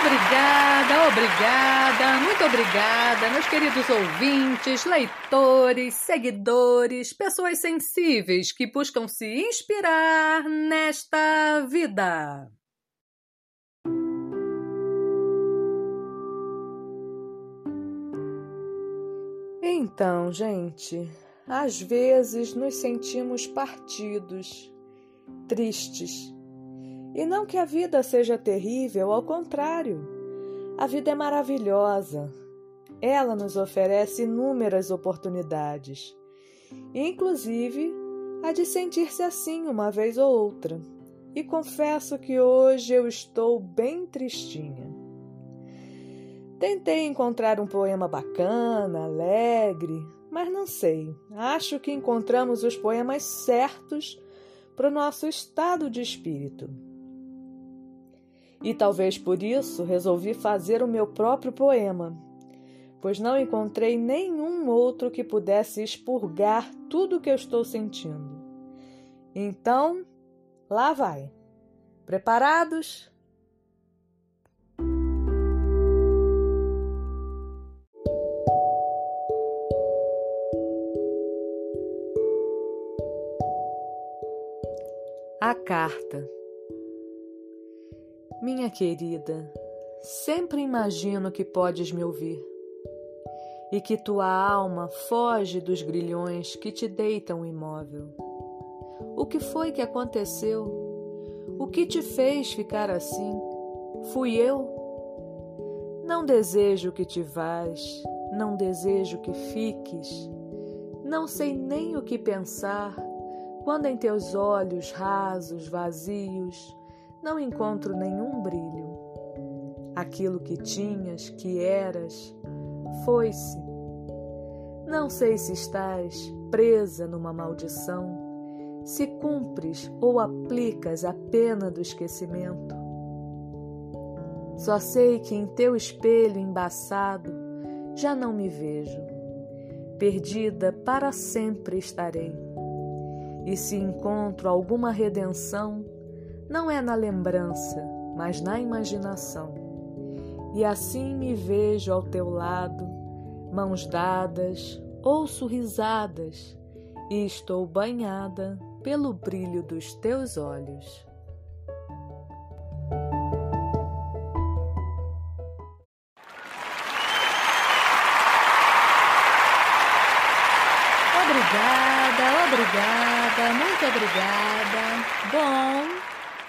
Obrigada, obrigada, muito obrigada, meus queridos ouvintes, leitores, seguidores, pessoas sensíveis que buscam se inspirar nesta vida. Então, gente, às vezes nos sentimos partidos, tristes. E não que a vida seja terrível, ao contrário. A vida é maravilhosa. Ela nos oferece inúmeras oportunidades, inclusive a de sentir-se assim uma vez ou outra. E confesso que hoje eu estou bem tristinha. Tentei encontrar um poema bacana, alegre, mas não sei. Acho que encontramos os poemas certos para o nosso estado de espírito. E talvez por isso resolvi fazer o meu próprio poema, pois não encontrei nenhum outro que pudesse expurgar tudo o que eu estou sentindo. Então, lá vai. Preparados? A carta. Minha querida, sempre imagino que podes me ouvir e que tua alma foge dos grilhões que te deitam imóvel. O que foi que aconteceu? O que te fez ficar assim? Fui eu? Não desejo que te vás, não desejo que fiques, não sei nem o que pensar quando em teus olhos rasos, vazios, não encontro nenhum brilho. Aquilo que tinhas, que eras, foi-se. Não sei se estás presa numa maldição, se cumpres ou aplicas a pena do esquecimento. Só sei que em teu espelho embaçado já não me vejo. Perdida para sempre estarei. E se encontro alguma redenção, não é na lembrança, mas na imaginação. E assim me vejo ao teu lado, mãos dadas ou sorrisadas, e estou banhada pelo brilho dos teus olhos. Obrigada, obrigada, muito obrigada. Bom,